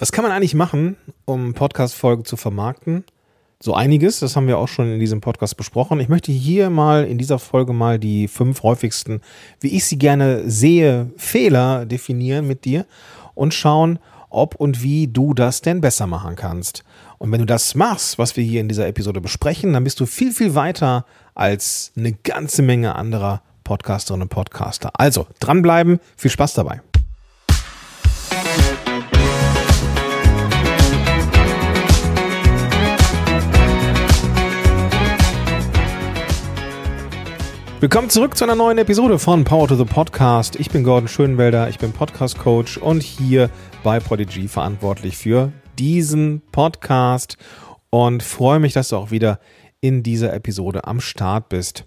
Was kann man eigentlich machen, um Podcast-Folgen zu vermarkten? So einiges, das haben wir auch schon in diesem Podcast besprochen. Ich möchte hier mal in dieser Folge mal die fünf häufigsten, wie ich sie gerne sehe, Fehler definieren mit dir und schauen, ob und wie du das denn besser machen kannst. Und wenn du das machst, was wir hier in dieser Episode besprechen, dann bist du viel, viel weiter als eine ganze Menge anderer Podcasterinnen und Podcaster. Also dranbleiben, viel Spaß dabei. Willkommen zurück zu einer neuen Episode von Power to the Podcast. Ich bin Gordon Schönwelder, ich bin Podcast Coach und hier bei Prodigy verantwortlich für diesen Podcast und freue mich, dass du auch wieder in dieser Episode am Start bist.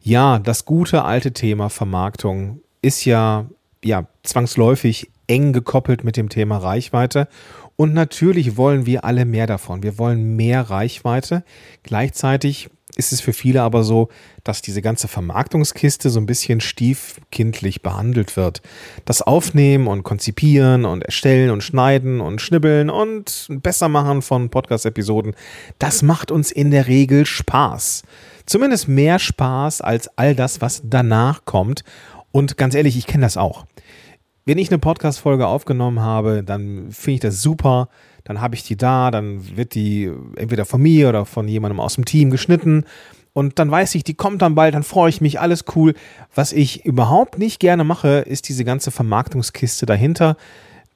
Ja, das gute alte Thema Vermarktung ist ja, ja zwangsläufig eng gekoppelt mit dem Thema Reichweite. Und natürlich wollen wir alle mehr davon. Wir wollen mehr Reichweite. Gleichzeitig ist es für viele aber so, dass diese ganze Vermarktungskiste so ein bisschen stiefkindlich behandelt wird. Das Aufnehmen und Konzipieren und Erstellen und Schneiden und Schnibbeln und Bessermachen von Podcast-Episoden, das macht uns in der Regel Spaß. Zumindest mehr Spaß als all das, was danach kommt. Und ganz ehrlich, ich kenne das auch. Wenn ich eine Podcast-Folge aufgenommen habe, dann finde ich das super dann habe ich die da, dann wird die entweder von mir oder von jemandem aus dem Team geschnitten und dann weiß ich, die kommt dann bald, dann freue ich mich, alles cool. Was ich überhaupt nicht gerne mache, ist diese ganze Vermarktungskiste dahinter,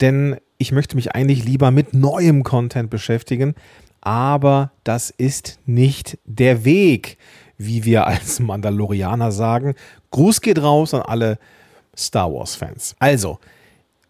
denn ich möchte mich eigentlich lieber mit neuem Content beschäftigen, aber das ist nicht der Weg, wie wir als Mandalorianer sagen. Gruß geht raus an alle Star Wars-Fans. Also,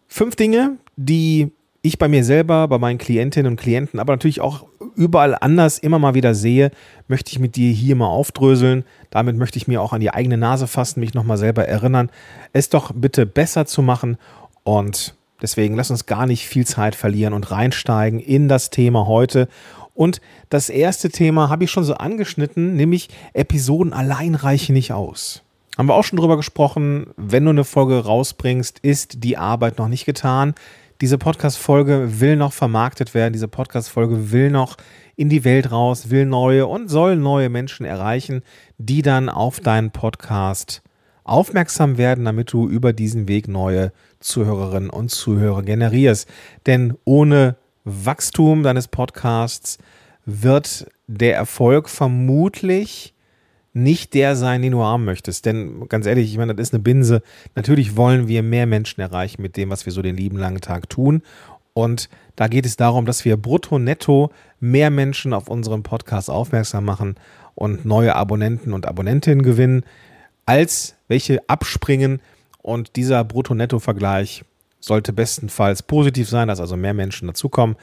fünf Dinge, die ich bei mir selber, bei meinen Klientinnen und Klienten, aber natürlich auch überall anders immer mal wieder sehe, möchte ich mit dir hier mal aufdröseln. Damit möchte ich mir auch an die eigene Nase fassen, mich nochmal selber erinnern, es doch bitte besser zu machen. Und deswegen lass uns gar nicht viel Zeit verlieren und reinsteigen in das Thema heute. Und das erste Thema habe ich schon so angeschnitten, nämlich Episoden allein reichen nicht aus. Haben wir auch schon drüber gesprochen, wenn du eine Folge rausbringst, ist die Arbeit noch nicht getan diese Podcast-Folge will noch vermarktet werden, diese Podcast-Folge will noch in die Welt raus, will neue und soll neue Menschen erreichen, die dann auf deinen Podcast aufmerksam werden, damit du über diesen Weg neue Zuhörerinnen und Zuhörer generierst. Denn ohne Wachstum deines Podcasts wird der Erfolg vermutlich nicht der sein, den du haben möchtest. Denn ganz ehrlich, ich meine, das ist eine Binse. Natürlich wollen wir mehr Menschen erreichen mit dem, was wir so den lieben langen Tag tun. Und da geht es darum, dass wir brutto, netto mehr Menschen auf unseren Podcast aufmerksam machen und neue Abonnenten und Abonnentinnen gewinnen, als welche abspringen. Und dieser Brutto-Netto-Vergleich sollte bestenfalls positiv sein, dass also mehr Menschen dazukommen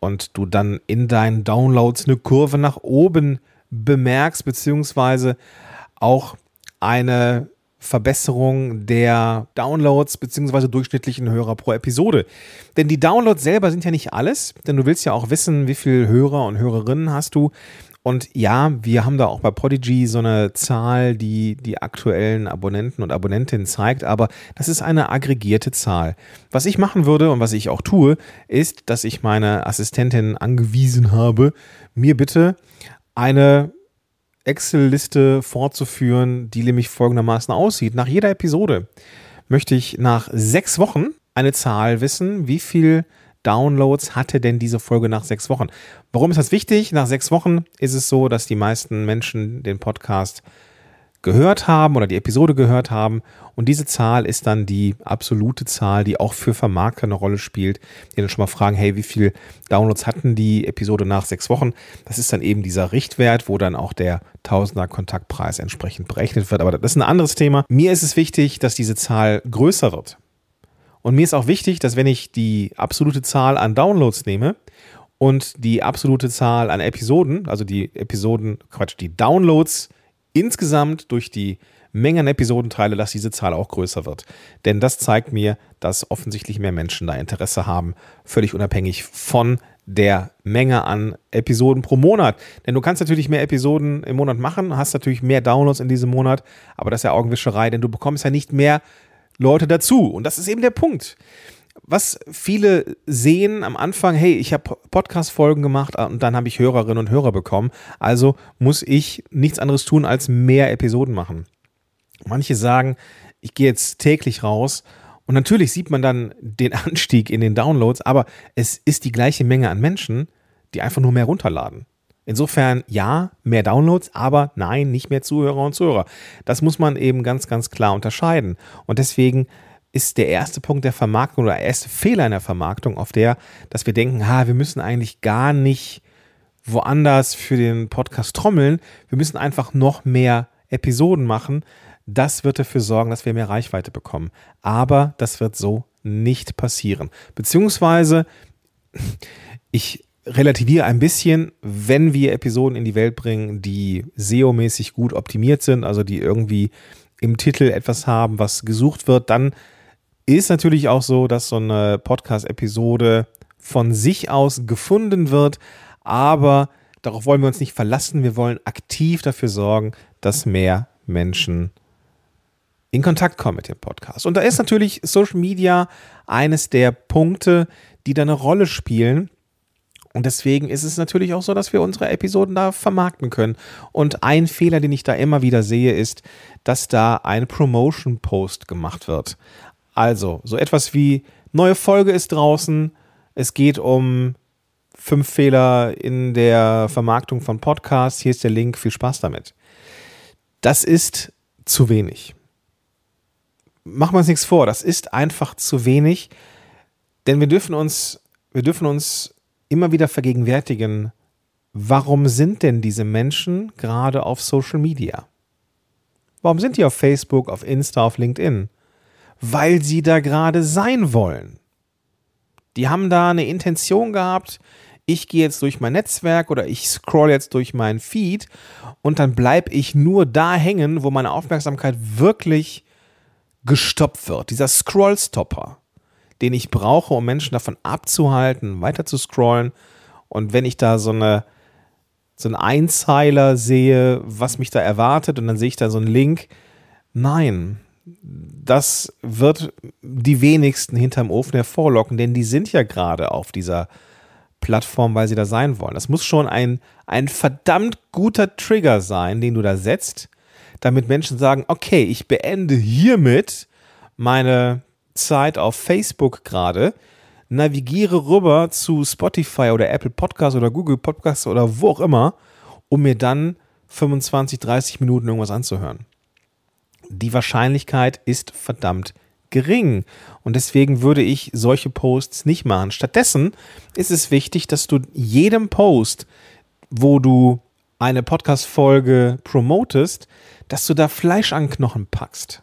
und du dann in deinen Downloads eine Kurve nach oben bemerkst, beziehungsweise auch eine Verbesserung der Downloads beziehungsweise durchschnittlichen Hörer pro Episode. Denn die Downloads selber sind ja nicht alles, denn du willst ja auch wissen, wie viele Hörer und Hörerinnen hast du. Und ja, wir haben da auch bei Podigy so eine Zahl, die die aktuellen Abonnenten und Abonnentinnen zeigt, aber das ist eine aggregierte Zahl. Was ich machen würde und was ich auch tue, ist, dass ich meine Assistentin angewiesen habe, mir bitte eine Excel-Liste fortzuführen, die nämlich folgendermaßen aussieht. Nach jeder Episode möchte ich nach sechs Wochen eine Zahl wissen, wie viel Downloads hatte denn diese Folge nach sechs Wochen. Warum ist das wichtig? Nach sechs Wochen ist es so, dass die meisten Menschen den Podcast gehört haben oder die Episode gehört haben. Und diese Zahl ist dann die absolute Zahl, die auch für Vermarkter eine Rolle spielt, die dann schon mal fragen, hey, wie viel Downloads hatten die Episode nach sechs Wochen? Das ist dann eben dieser Richtwert, wo dann auch der Tausender Kontaktpreis entsprechend berechnet wird. Aber das ist ein anderes Thema. Mir ist es wichtig, dass diese Zahl größer wird. Und mir ist auch wichtig, dass wenn ich die absolute Zahl an Downloads nehme und die absolute Zahl an Episoden, also die Episoden, Quatsch, die Downloads insgesamt durch die Menge an Episodenteile, dass diese Zahl auch größer wird. Denn das zeigt mir, dass offensichtlich mehr Menschen da Interesse haben, völlig unabhängig von der Menge an Episoden pro Monat. Denn du kannst natürlich mehr Episoden im Monat machen, hast natürlich mehr Downloads in diesem Monat, aber das ist ja Augenwischerei, denn du bekommst ja nicht mehr Leute dazu. Und das ist eben der Punkt. Was viele sehen am Anfang, hey, ich habe Podcast-Folgen gemacht und dann habe ich Hörerinnen und Hörer bekommen. Also muss ich nichts anderes tun, als mehr Episoden machen. Manche sagen, ich gehe jetzt täglich raus und natürlich sieht man dann den Anstieg in den Downloads, aber es ist die gleiche Menge an Menschen, die einfach nur mehr runterladen. Insofern ja, mehr Downloads, aber nein, nicht mehr Zuhörer und Zuhörer. Das muss man eben ganz, ganz klar unterscheiden. Und deswegen ist der erste Punkt der Vermarktung oder der erste Fehler in der Vermarktung auf der, dass wir denken, ha, wir müssen eigentlich gar nicht woanders für den Podcast trommeln. Wir müssen einfach noch mehr Episoden machen. Das wird dafür sorgen, dass wir mehr Reichweite bekommen. Aber das wird so nicht passieren. Beziehungsweise, ich relativiere ein bisschen, wenn wir Episoden in die Welt bringen, die SEO-mäßig gut optimiert sind, also die irgendwie im Titel etwas haben, was gesucht wird, dann ist natürlich auch so, dass so eine Podcast-Episode von sich aus gefunden wird, aber darauf wollen wir uns nicht verlassen. Wir wollen aktiv dafür sorgen, dass mehr Menschen in Kontakt kommen mit dem Podcast. Und da ist natürlich Social Media eines der Punkte, die da eine Rolle spielen. Und deswegen ist es natürlich auch so, dass wir unsere Episoden da vermarkten können. Und ein Fehler, den ich da immer wieder sehe, ist, dass da ein Promotion-Post gemacht wird. Also, so etwas wie neue Folge ist draußen. Es geht um fünf Fehler in der Vermarktung von Podcasts. Hier ist der Link. Viel Spaß damit. Das ist zu wenig. Machen wir uns nichts vor. Das ist einfach zu wenig, denn wir dürfen uns, wir dürfen uns immer wieder vergegenwärtigen, warum sind denn diese Menschen gerade auf Social Media? Warum sind die auf Facebook, auf Insta, auf LinkedIn? Weil sie da gerade sein wollen. Die haben da eine Intention gehabt, ich gehe jetzt durch mein Netzwerk oder ich scroll jetzt durch meinen Feed und dann bleibe ich nur da hängen, wo meine Aufmerksamkeit wirklich gestoppt wird. Dieser Scrollstopper den ich brauche, um Menschen davon abzuhalten, weiter zu scrollen. Und wenn ich da so eine so einen Einzeiler sehe, was mich da erwartet, und dann sehe ich da so einen Link. Nein, das wird die wenigsten hinterm Ofen hervorlocken, denn die sind ja gerade auf dieser Plattform, weil sie da sein wollen. Das muss schon ein, ein verdammt guter Trigger sein, den du da setzt, damit Menschen sagen, okay, ich beende hiermit meine Zeit auf Facebook gerade, navigiere rüber zu Spotify oder Apple Podcasts oder Google Podcasts oder wo auch immer, um mir dann 25, 30 Minuten irgendwas anzuhören. Die Wahrscheinlichkeit ist verdammt gering. Und deswegen würde ich solche Posts nicht machen. Stattdessen ist es wichtig, dass du jedem Post, wo du eine Podcast-Folge promotest, dass du da Fleisch an Knochen packst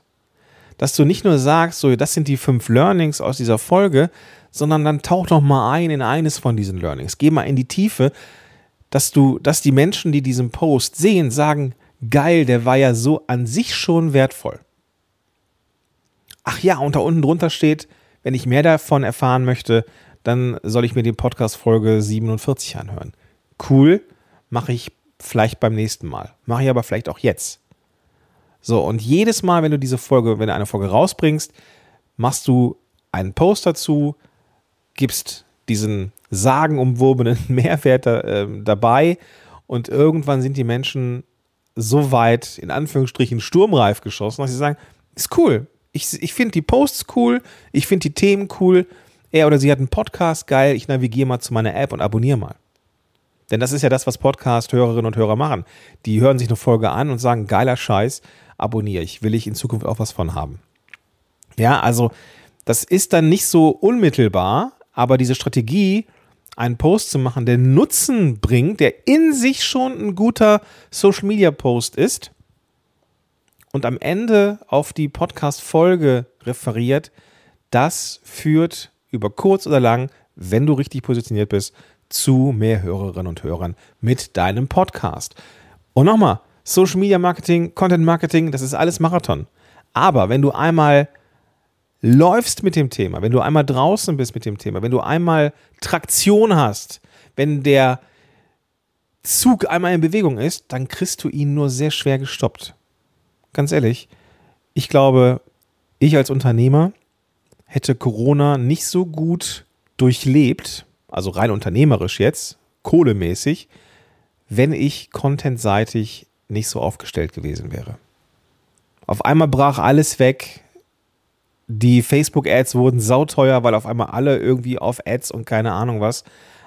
dass du nicht nur sagst, so, das sind die fünf Learnings aus dieser Folge, sondern dann tauch doch mal ein in eines von diesen Learnings. Geh mal in die Tiefe, dass du, dass die Menschen, die diesen Post sehen, sagen, geil, der war ja so an sich schon wertvoll. Ach ja, und da unten drunter steht, wenn ich mehr davon erfahren möchte, dann soll ich mir die Podcast-Folge 47 anhören. Cool, mache ich vielleicht beim nächsten Mal. Mache ich aber vielleicht auch jetzt. So, und jedes Mal, wenn du diese Folge, wenn du eine Folge rausbringst, machst du einen Post dazu, gibst diesen sagenumwobenen Mehrwert da, äh, dabei und irgendwann sind die Menschen so weit, in Anführungsstrichen, sturmreif geschossen, dass sie sagen, ist cool. Ich, ich finde die Posts cool, ich finde die Themen cool. Er oder sie hat einen Podcast, geil, ich navigiere mal zu meiner App und abonniere mal. Denn das ist ja das, was Podcast-Hörerinnen und Hörer machen. Die hören sich eine Folge an und sagen, geiler Scheiß, abonniere ich, will ich in Zukunft auch was von haben. Ja, also das ist dann nicht so unmittelbar, aber diese Strategie, einen Post zu machen, der Nutzen bringt, der in sich schon ein guter Social Media Post ist und am Ende auf die Podcast-Folge referiert, das führt über kurz oder lang, wenn du richtig positioniert bist, zu mehr Hörerinnen und Hörern mit deinem Podcast. Und nochmal, Social Media Marketing, Content Marketing, das ist alles Marathon. Aber wenn du einmal läufst mit dem Thema, wenn du einmal draußen bist mit dem Thema, wenn du einmal Traktion hast, wenn der Zug einmal in Bewegung ist, dann kriegst du ihn nur sehr schwer gestoppt. Ganz ehrlich, ich glaube, ich als Unternehmer hätte Corona nicht so gut durchlebt, also rein unternehmerisch jetzt, kohlemäßig, wenn ich contentseitig nicht so aufgestellt gewesen wäre. Auf einmal brach alles weg. Die Facebook-Ads wurden sauteuer, weil auf einmal alle irgendwie auf Ads und keine Ahnung was.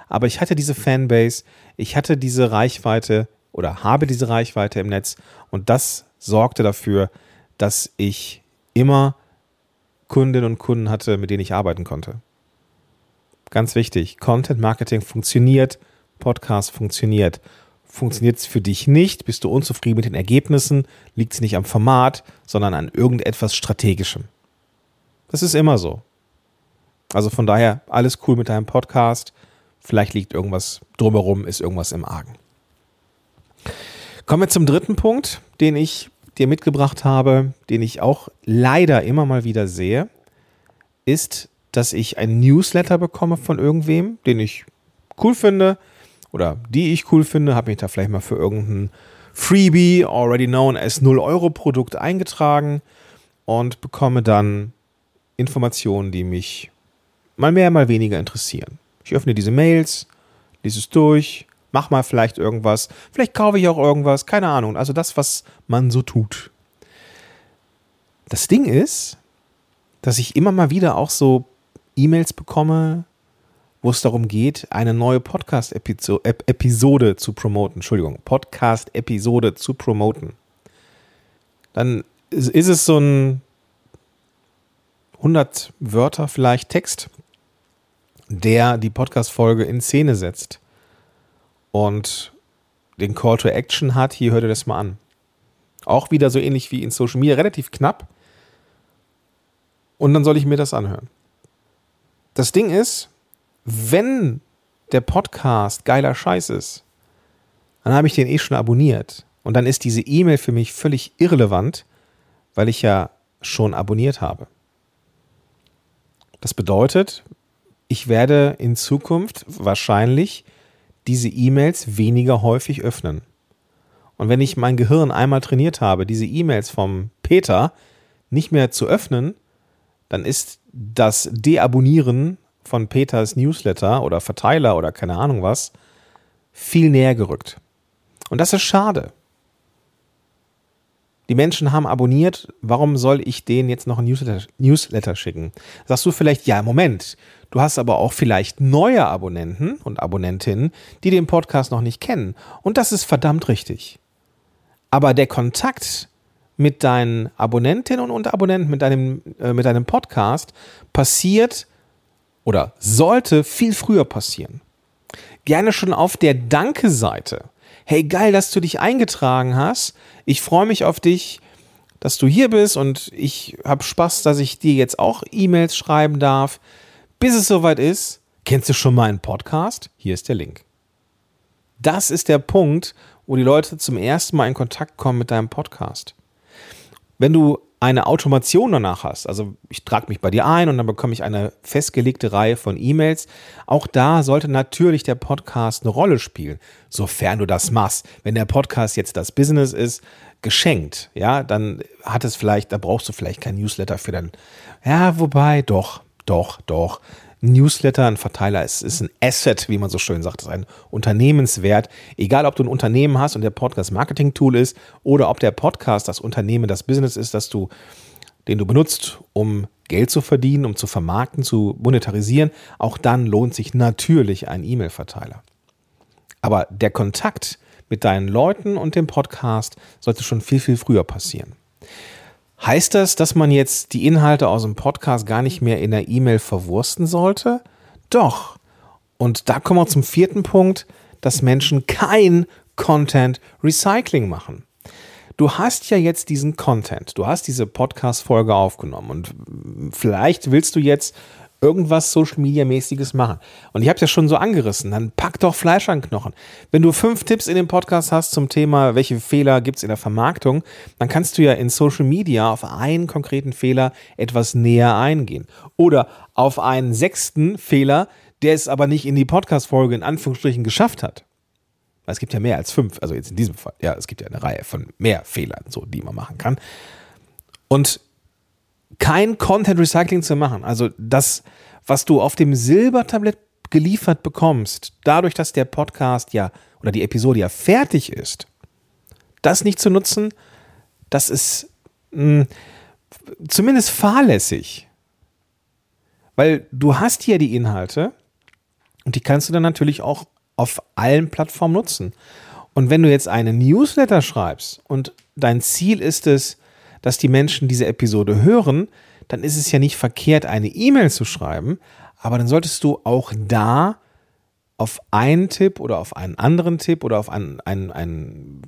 Aber ich hatte diese Fanbase, ich hatte diese Reichweite oder habe diese Reichweite im Netz und das sorgte dafür, dass ich immer Kundinnen und Kunden hatte, mit denen ich arbeiten konnte. Ganz wichtig, Content Marketing funktioniert, Podcast funktioniert. Funktioniert es für dich nicht, bist du unzufrieden mit den Ergebnissen, liegt es nicht am Format, sondern an irgendetwas Strategischem. Das ist immer so. Also von daher, alles cool mit deinem Podcast. Vielleicht liegt irgendwas drumherum, ist irgendwas im Argen. Kommen wir zum dritten Punkt, den ich dir mitgebracht habe, den ich auch leider immer mal wieder sehe, ist, dass ich ein Newsletter bekomme von irgendwem, den ich cool finde oder die ich cool finde, habe mich da vielleicht mal für irgendein Freebie, already known as 0-Euro-Produkt eingetragen und bekomme dann Informationen, die mich mal mehr, mal weniger interessieren. Ich öffne diese Mails, lese es durch, mach mal vielleicht irgendwas, vielleicht kaufe ich auch irgendwas, keine Ahnung. Also das, was man so tut. Das Ding ist, dass ich immer mal wieder auch so E-Mails bekomme, wo es darum geht, eine neue Podcast-Episode zu promoten. Entschuldigung, Podcast-Episode zu promoten. Dann ist es so ein 100 Wörter vielleicht Text, der die Podcast-Folge in Szene setzt und den Call to Action hat, hier hört ihr das mal an. Auch wieder so ähnlich wie in Social Media, relativ knapp. Und dann soll ich mir das anhören. Das Ding ist, wenn der Podcast geiler Scheiß ist, dann habe ich den eh schon abonniert. Und dann ist diese E-Mail für mich völlig irrelevant, weil ich ja schon abonniert habe. Das bedeutet, ich werde in Zukunft wahrscheinlich diese E-Mails weniger häufig öffnen. Und wenn ich mein Gehirn einmal trainiert habe, diese E-Mails vom Peter nicht mehr zu öffnen, dann ist das Deabonnieren von Peters Newsletter oder Verteiler oder keine Ahnung was viel näher gerückt. Und das ist schade. Die Menschen haben abonniert, warum soll ich denen jetzt noch ein Newsletter, Newsletter schicken? Sagst du vielleicht, ja, Moment, du hast aber auch vielleicht neue Abonnenten und Abonnentinnen, die den Podcast noch nicht kennen. Und das ist verdammt richtig. Aber der Kontakt mit deinen Abonnentinnen und Abonnenten, mit deinem, äh, mit deinem Podcast passiert oder sollte viel früher passieren. Gerne schon auf der Danke-Seite. Hey, geil, dass du dich eingetragen hast. Ich freue mich auf dich, dass du hier bist und ich habe Spaß, dass ich dir jetzt auch E-Mails schreiben darf. Bis es soweit ist, kennst du schon meinen Podcast? Hier ist der Link. Das ist der Punkt, wo die Leute zum ersten Mal in Kontakt kommen mit deinem Podcast. Wenn du eine Automation danach hast, also ich trage mich bei dir ein und dann bekomme ich eine festgelegte Reihe von E-Mails, auch da sollte natürlich der Podcast eine Rolle spielen, sofern du das machst. Wenn der Podcast jetzt das Business ist, geschenkt, ja, dann hat es vielleicht, da brauchst du vielleicht kein Newsletter für dann, ja, wobei, doch, doch, doch. Newsletter, ein Verteiler ist, ist ein Asset, wie man so schön sagt, ist ein Unternehmenswert. Egal, ob du ein Unternehmen hast und der Podcast Marketing Tool ist oder ob der Podcast das Unternehmen, das Business ist, das du, den du benutzt, um Geld zu verdienen, um zu vermarkten, zu monetarisieren, auch dann lohnt sich natürlich ein E-Mail-Verteiler. Aber der Kontakt mit deinen Leuten und dem Podcast sollte schon viel, viel früher passieren. Heißt das, dass man jetzt die Inhalte aus dem Podcast gar nicht mehr in der E-Mail verwursten sollte? Doch. Und da kommen wir zum vierten Punkt, dass Menschen kein Content Recycling machen. Du hast ja jetzt diesen Content, du hast diese Podcast-Folge aufgenommen und vielleicht willst du jetzt irgendwas Social Media mäßiges machen. Und ich habe es ja schon so angerissen, dann pack doch Fleisch an Knochen. Wenn du fünf Tipps in dem Podcast hast zum Thema, welche Fehler gibt es in der Vermarktung, dann kannst du ja in Social Media auf einen konkreten Fehler etwas näher eingehen. Oder auf einen sechsten Fehler, der es aber nicht in die Podcast-Folge in Anführungsstrichen geschafft hat. Es gibt ja mehr als fünf, also jetzt in diesem Fall, ja, es gibt ja eine Reihe von mehr Fehlern, so, die man machen kann. Und kein Content Recycling zu machen. Also das, was du auf dem Silbertablett geliefert bekommst, dadurch, dass der Podcast ja oder die Episode ja fertig ist, das nicht zu nutzen, das ist mh, hm, zumindest fahrlässig. Weil du hast hier die Inhalte und die kannst du dann natürlich auch auf allen Plattformen nutzen. Und wenn du jetzt einen Newsletter schreibst und dein Ziel ist es, dass die Menschen diese Episode hören, dann ist es ja nicht verkehrt, eine E-Mail zu schreiben, aber dann solltest du auch da auf einen Tipp oder auf einen anderen Tipp oder auf ein, ein, ein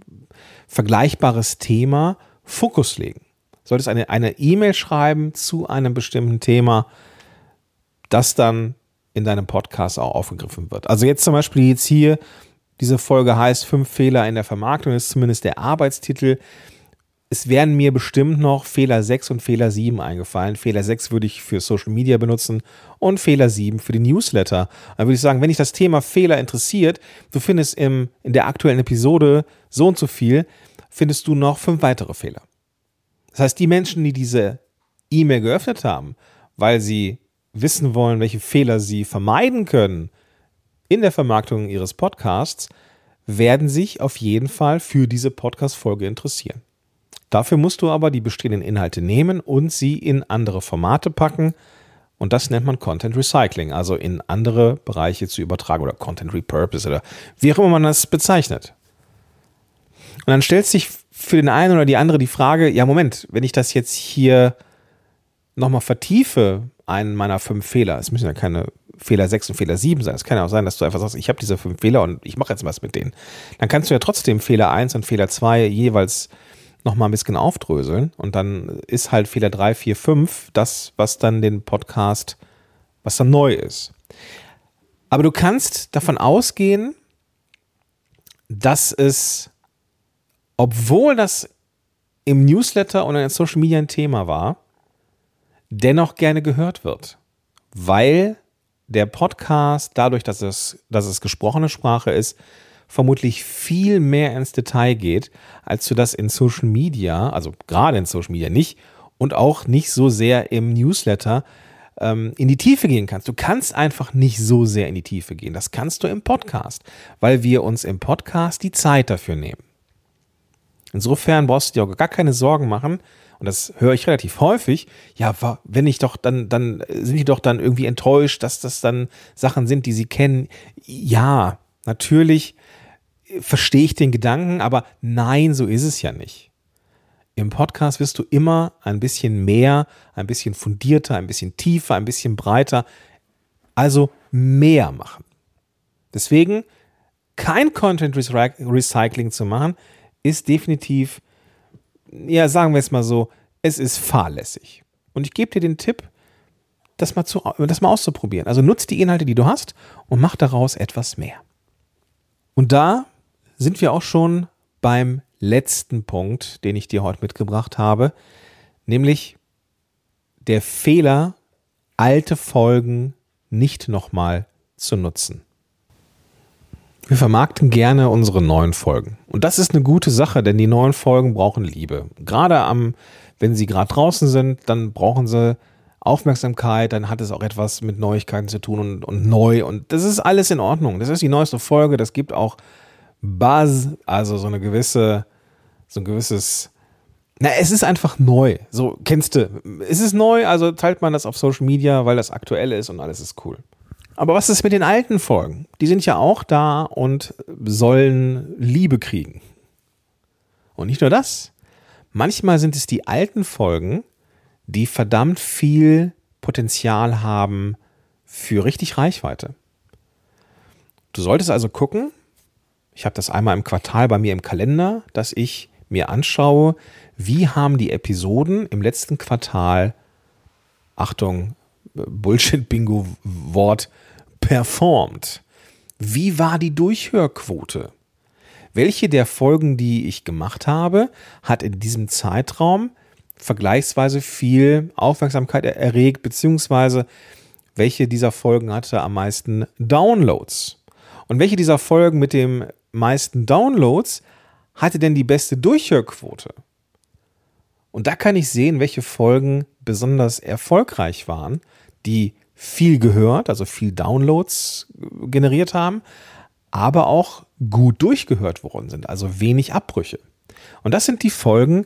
vergleichbares Thema Fokus legen. Solltest eine eine E-Mail schreiben zu einem bestimmten Thema, das dann in deinem Podcast auch aufgegriffen wird. Also jetzt zum Beispiel jetzt hier, diese Folge heißt fünf Fehler in der Vermarktung, ist zumindest der Arbeitstitel es wären mir bestimmt noch Fehler 6 und Fehler 7 eingefallen. Fehler 6 würde ich für Social Media benutzen und Fehler 7 für die Newsletter. Dann würde ich sagen, wenn dich das Thema Fehler interessiert, du findest im, in der aktuellen Episode so und so viel, findest du noch fünf weitere Fehler. Das heißt, die Menschen, die diese E-Mail geöffnet haben, weil sie wissen wollen, welche Fehler sie vermeiden können in der Vermarktung ihres Podcasts, werden sich auf jeden Fall für diese Podcast-Folge interessieren. Dafür musst du aber die bestehenden Inhalte nehmen und sie in andere Formate packen. Und das nennt man Content Recycling, also in andere Bereiche zu übertragen oder Content Repurpose oder wie auch immer man das bezeichnet. Und dann stellt sich für den einen oder die andere die Frage, ja Moment, wenn ich das jetzt hier nochmal vertiefe, einen meiner fünf Fehler, es müssen ja keine Fehler 6 und Fehler 7 sein. Es kann ja auch sein, dass du einfach sagst, ich habe diese fünf Fehler und ich mache jetzt was mit denen. Dann kannst du ja trotzdem Fehler 1 und Fehler 2 jeweils noch mal ein bisschen aufdröseln und dann ist halt Fehler 3, 4, 5 das, was dann den Podcast, was dann neu ist. Aber du kannst davon ausgehen, dass es, obwohl das im Newsletter und in Social Media ein Thema war, dennoch gerne gehört wird. Weil der Podcast, dadurch, dass es, dass es gesprochene Sprache ist, vermutlich viel mehr ins Detail geht, als du das in Social Media, also gerade in Social Media nicht und auch nicht so sehr im Newsletter ähm, in die Tiefe gehen kannst. Du kannst einfach nicht so sehr in die Tiefe gehen. Das kannst du im Podcast, weil wir uns im Podcast die Zeit dafür nehmen. Insofern brauchst du dir auch gar keine Sorgen machen, und das höre ich relativ häufig, ja, wenn ich doch dann, dann sind die doch dann irgendwie enttäuscht, dass das dann Sachen sind, die sie kennen. Ja, natürlich verstehe ich den Gedanken, aber nein, so ist es ja nicht. Im Podcast wirst du immer ein bisschen mehr, ein bisschen fundierter, ein bisschen tiefer, ein bisschen breiter, also mehr machen. Deswegen kein Content Recycling zu machen, ist definitiv, ja, sagen wir es mal so, es ist fahrlässig. Und ich gebe dir den Tipp, das mal, zu, das mal auszuprobieren. Also nutz die Inhalte, die du hast und mach daraus etwas mehr. Und da sind wir auch schon beim letzten Punkt, den ich dir heute mitgebracht habe, nämlich der Fehler, alte Folgen nicht nochmal zu nutzen. Wir vermarkten gerne unsere neuen Folgen. Und das ist eine gute Sache, denn die neuen Folgen brauchen Liebe. Gerade am, wenn sie gerade draußen sind, dann brauchen sie Aufmerksamkeit, dann hat es auch etwas mit Neuigkeiten zu tun und, und neu. Und das ist alles in Ordnung. Das ist die neueste Folge. Das gibt auch Buzz, also so eine gewisse, so ein gewisses, na, es ist einfach neu. So, kennst du, es ist neu, also teilt man das auf Social Media, weil das aktuell ist und alles ist cool. Aber was ist mit den alten Folgen? Die sind ja auch da und sollen Liebe kriegen. Und nicht nur das. Manchmal sind es die alten Folgen, die verdammt viel Potenzial haben für richtig Reichweite. Du solltest also gucken, ich habe das einmal im Quartal bei mir im Kalender, dass ich mir anschaue, wie haben die Episoden im letzten Quartal, Achtung, Bullshit-Bingo-Wort, performt. Wie war die Durchhörquote? Welche der Folgen, die ich gemacht habe, hat in diesem Zeitraum vergleichsweise viel Aufmerksamkeit erregt, beziehungsweise welche dieser Folgen hatte am meisten Downloads? Und welche dieser Folgen mit dem meisten Downloads hatte denn die beste Durchhörquote? Und da kann ich sehen, welche Folgen besonders erfolgreich waren, die viel gehört, also viel Downloads generiert haben, aber auch gut durchgehört worden sind, also wenig Abbrüche. Und das sind die Folgen,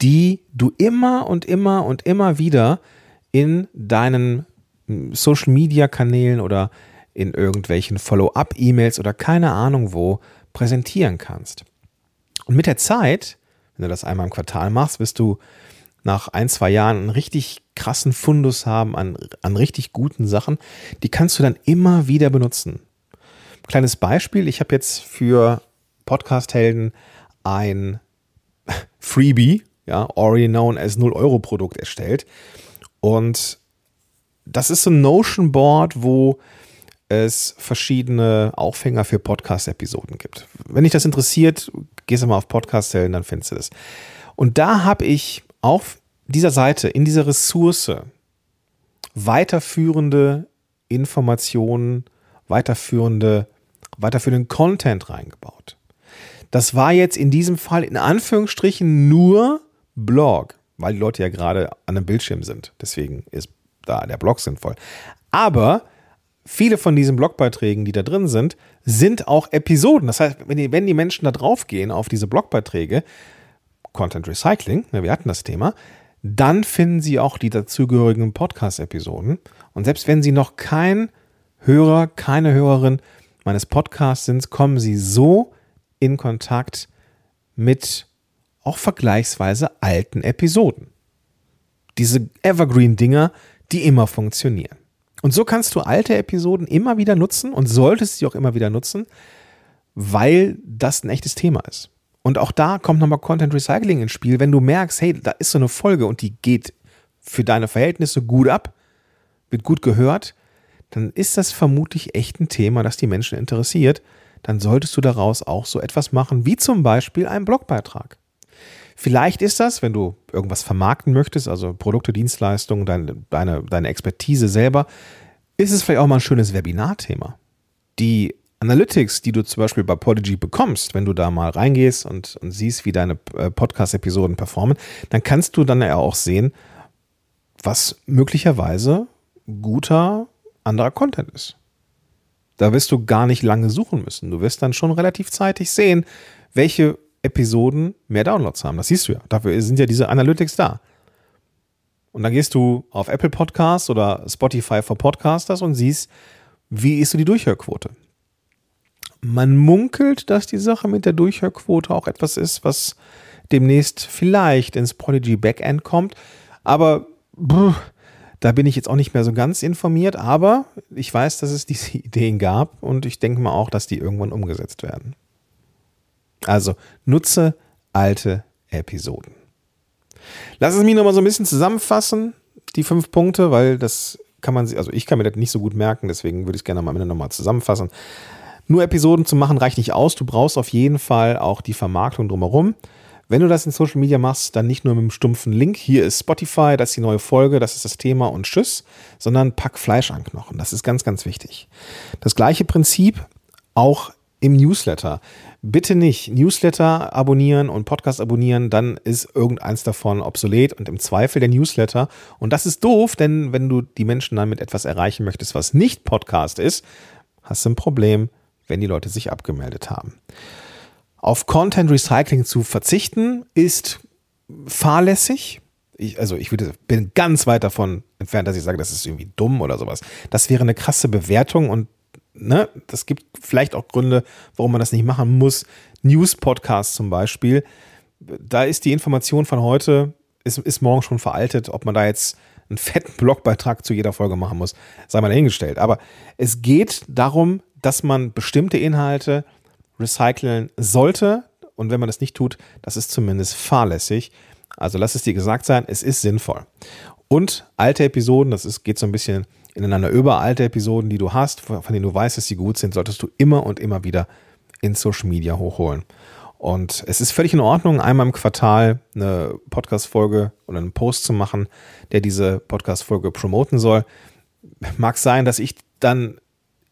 die du immer und immer und immer wieder in deinen hm, Social-Media-Kanälen oder in irgendwelchen Follow-up-E-Mails oder keine Ahnung wo präsentieren kannst. Und mit der Zeit, wenn du das einmal im Quartal machst, wirst du nach ein, zwei Jahren einen richtig krassen Fundus haben an, an richtig guten Sachen. Die kannst du dann immer wieder benutzen. Kleines Beispiel, ich habe jetzt für Podcast-Helden ein Freebie, ja, already known as 0-Euro-Produkt erstellt. Und das ist so ein Notion Board, wo es verschiedene Aufhänger für Podcast-Episoden gibt. Wenn dich das interessiert, gehst du mal auf Podcast-Helden, dann findest du das. Und da habe ich auf dieser Seite, in dieser Ressource, weiterführende Informationen, weiterführende, weiterführenden Content reingebaut. Das war jetzt in diesem Fall in Anführungsstrichen nur Blog, weil die Leute ja gerade an einem Bildschirm sind. Deswegen ist da der Blog sinnvoll. Aber viele von diesen Blogbeiträgen, die da drin sind, sind auch Episoden. Das heißt, wenn die, wenn die Menschen da drauf gehen auf diese Blogbeiträge, Content Recycling, ne, wir hatten das Thema, dann finden Sie auch die dazugehörigen Podcast-Episoden. Und selbst wenn Sie noch kein Hörer, keine Hörerin meines Podcasts sind, kommen Sie so in Kontakt mit auch vergleichsweise alten Episoden. Diese Evergreen-Dinger, die immer funktionieren. Und so kannst du alte Episoden immer wieder nutzen und solltest sie auch immer wieder nutzen, weil das ein echtes Thema ist. Und auch da kommt nochmal Content Recycling ins Spiel. Wenn du merkst, hey, da ist so eine Folge und die geht für deine Verhältnisse gut ab, wird gut gehört, dann ist das vermutlich echt ein Thema, das die Menschen interessiert. Dann solltest du daraus auch so etwas machen, wie zum Beispiel einen Blogbeitrag. Vielleicht ist das, wenn du irgendwas vermarkten möchtest, also Produkte, Dienstleistungen, deine, deine, deine Expertise selber, ist es vielleicht auch mal ein schönes Webinarthema. Die Analytics, die du zum Beispiel bei Podigy bekommst, wenn du da mal reingehst und, und siehst, wie deine äh, Podcast-Episoden performen, dann kannst du dann ja auch sehen, was möglicherweise guter anderer Content ist. Da wirst du gar nicht lange suchen müssen. Du wirst dann schon relativ zeitig sehen, welche Episoden mehr Downloads haben. Das siehst du ja. Dafür sind ja diese Analytics da. Und dann gehst du auf Apple Podcasts oder Spotify for Podcasters und siehst, wie ist so die Durchhörquote. Man munkelt, dass die Sache mit der Durchhörquote auch etwas ist, was demnächst vielleicht ins Prodigy Backend kommt. Aber brr, da bin ich jetzt auch nicht mehr so ganz informiert. Aber ich weiß, dass es diese Ideen gab und ich denke mal auch, dass die irgendwann umgesetzt werden. Also nutze alte Episoden. Lass es mich nochmal so ein bisschen zusammenfassen, die fünf Punkte, weil das kann man, also ich kann mir das nicht so gut merken, deswegen würde ich es gerne am Ende nochmal zusammenfassen. Nur Episoden zu machen reicht nicht aus. Du brauchst auf jeden Fall auch die Vermarktung drumherum. Wenn du das in Social Media machst, dann nicht nur mit einem stumpfen Link, hier ist Spotify, das ist die neue Folge, das ist das Thema und tschüss, sondern pack Fleisch an Knochen. Das ist ganz, ganz wichtig. Das gleiche Prinzip auch im Newsletter. Bitte nicht Newsletter abonnieren und Podcast abonnieren, dann ist irgendeins davon obsolet und im Zweifel der Newsletter. Und das ist doof, denn wenn du die Menschen dann mit etwas erreichen möchtest, was nicht Podcast ist, hast du ein Problem wenn die Leute sich abgemeldet haben. Auf Content Recycling zu verzichten ist fahrlässig. Ich, also ich würde, bin ganz weit davon entfernt, dass ich sage, das ist irgendwie dumm oder sowas. Das wäre eine krasse Bewertung und ne, das gibt vielleicht auch Gründe, warum man das nicht machen muss. News-Podcast zum Beispiel, da ist die Information von heute, ist, ist morgen schon veraltet, ob man da jetzt einen fetten Blogbeitrag zu jeder Folge machen muss, sei mal dahingestellt. Aber es geht darum, dass man bestimmte Inhalte recyceln sollte. Und wenn man das nicht tut, das ist zumindest fahrlässig. Also lass es dir gesagt sein, es ist sinnvoll. Und alte Episoden, das ist, geht so ein bisschen ineinander über alte Episoden, die du hast, von denen du weißt, dass sie gut sind, solltest du immer und immer wieder in Social Media hochholen. Und es ist völlig in Ordnung, einmal im Quartal eine Podcast-Folge oder einen Post zu machen, der diese Podcast-Folge promoten soll. Mag sein, dass ich dann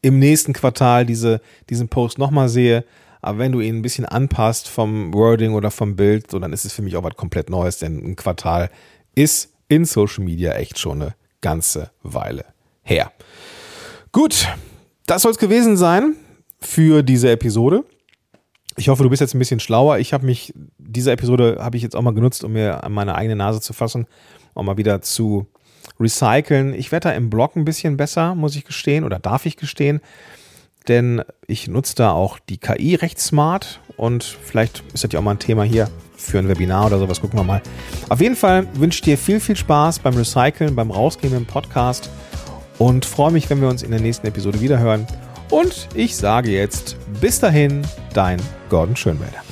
im nächsten Quartal diese, diesen Post nochmal sehe. Aber wenn du ihn ein bisschen anpasst vom Wording oder vom Bild, so dann ist es für mich auch was komplett Neues, denn ein Quartal ist in Social Media echt schon eine ganze Weile her. Gut, das soll es gewesen sein für diese Episode. Ich hoffe, du bist jetzt ein bisschen schlauer. Ich habe mich, diese Episode habe ich jetzt auch mal genutzt, um mir an meine eigene Nase zu fassen, um mal wieder zu recyceln. Ich werde da im Blog ein bisschen besser, muss ich gestehen, oder darf ich gestehen, denn ich nutze da auch die KI recht smart und vielleicht ist das ja auch mal ein Thema hier für ein Webinar oder sowas. Gucken wir mal. Auf jeden Fall wünsche ich dir viel, viel Spaß beim Recyceln, beim Rausgehen im Podcast und freue mich, wenn wir uns in der nächsten Episode wiederhören. Und ich sage jetzt bis dahin, dein Gordon Schönwälder.